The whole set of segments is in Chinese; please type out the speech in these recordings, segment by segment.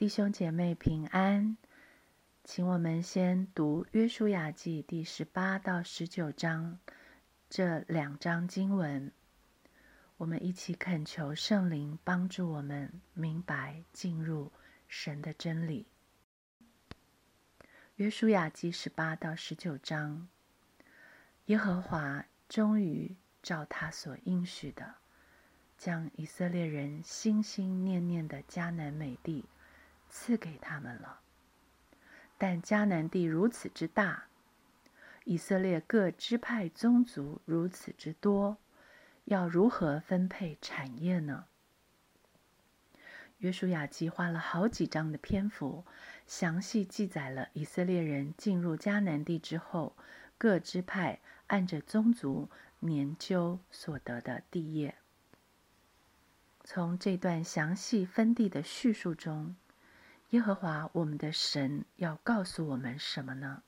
弟兄姐妹平安，请我们先读《约书亚记》第十八到十九章这两章经文，我们一起恳求圣灵帮助我们明白进入神的真理。《约书亚记》十八到十九章，耶和华终于照他所应许的，将以色列人心心念念的迦南美地。赐给他们了，但迦南地如此之大，以色列各支派宗族如此之多，要如何分配产业呢？约书亚记花了好几章的篇幅，详细记载了以色列人进入迦南地之后，各支派按着宗族年究所得的地业。从这段详细分地的叙述中。耶和华我们的神要告诉我们什么呢？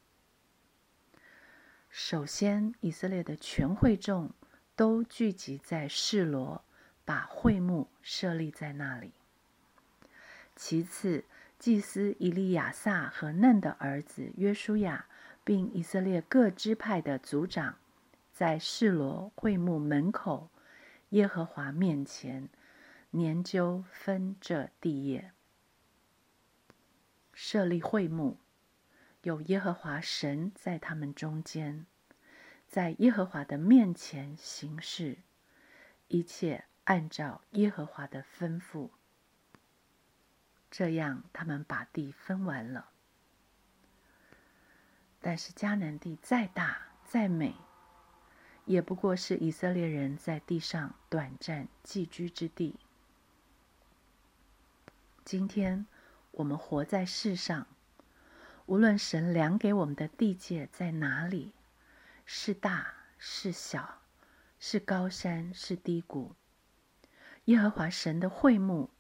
首先，以色列的全会众都聚集在示罗，把会幕设立在那里。其次，祭司以利亚撒和嫩的儿子约书亚，并以色列各支派的族长，在示罗会幕门口耶和华面前研究分这地业。设立会幕，有耶和华神在他们中间，在耶和华的面前行事，一切按照耶和华的吩咐。这样，他们把地分完了。但是迦南地再大再美，也不过是以色列人在地上短暂寄居之地。今天。我们活在世上，无论神量给我们的地界在哪里，是大是小，是高山是低谷，耶和华神的会幕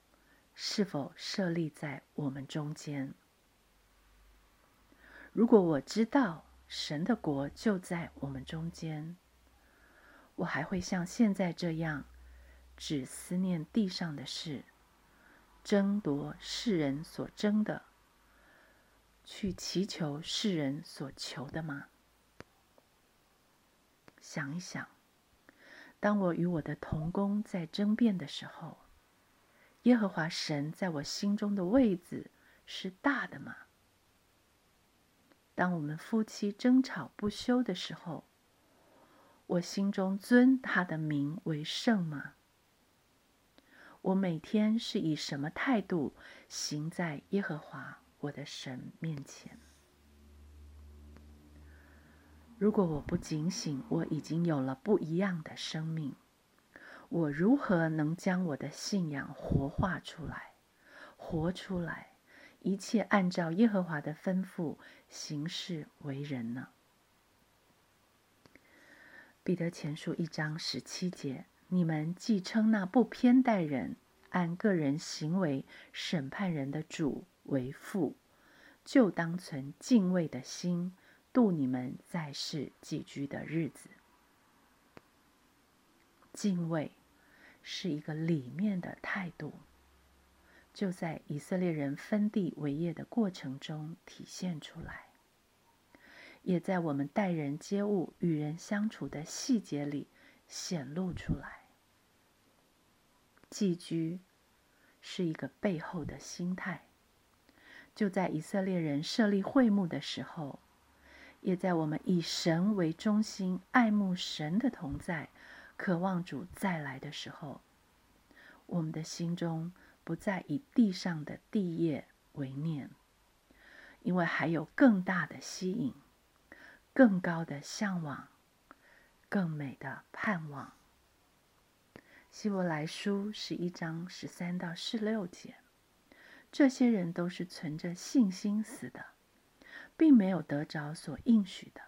是否设立在我们中间？如果我知道神的国就在我们中间，我还会像现在这样，只思念地上的事？争夺世人所争的，去祈求世人所求的吗？想一想，当我与我的同工在争辩的时候，耶和华神在我心中的位子是大的吗？当我们夫妻争吵不休的时候，我心中尊他的名为圣吗？我每天是以什么态度行在耶和华我的神面前？如果我不警醒，我已经有了不一样的生命，我如何能将我的信仰活化出来、活出来？一切按照耶和华的吩咐行事为人呢？彼得前书一章十七节。你们既称那不偏待人、按个人行为审判人的主为父，就当存敬畏的心度你们在世寄居的日子。敬畏是一个里面的态度，就在以色列人分地为业的过程中体现出来，也在我们待人接物、与人相处的细节里显露出来。寄居是一个背后的心态，就在以色列人设立会幕的时候，也在我们以神为中心、爱慕神的同在、渴望主再来的时候，我们的心中不再以地上的地业为念，因为还有更大的吸引、更高的向往、更美的盼望。希伯来书十一章十三到十六节，这些人都是存着信心死的，并没有得着所应许的，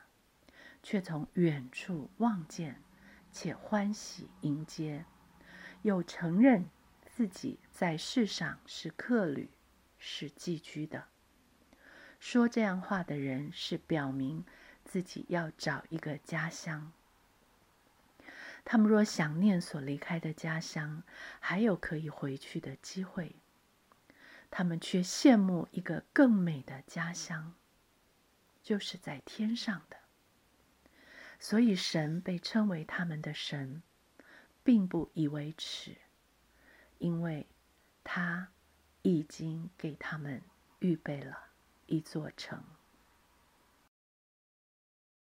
却从远处望见，且欢喜迎接，又承认自己在世上是客旅，是寄居的。说这样话的人，是表明自己要找一个家乡。他们若想念所离开的家乡，还有可以回去的机会。他们却羡慕一个更美的家乡，就是在天上的。所以神被称为他们的神，并不以为耻，因为他已经给他们预备了一座城。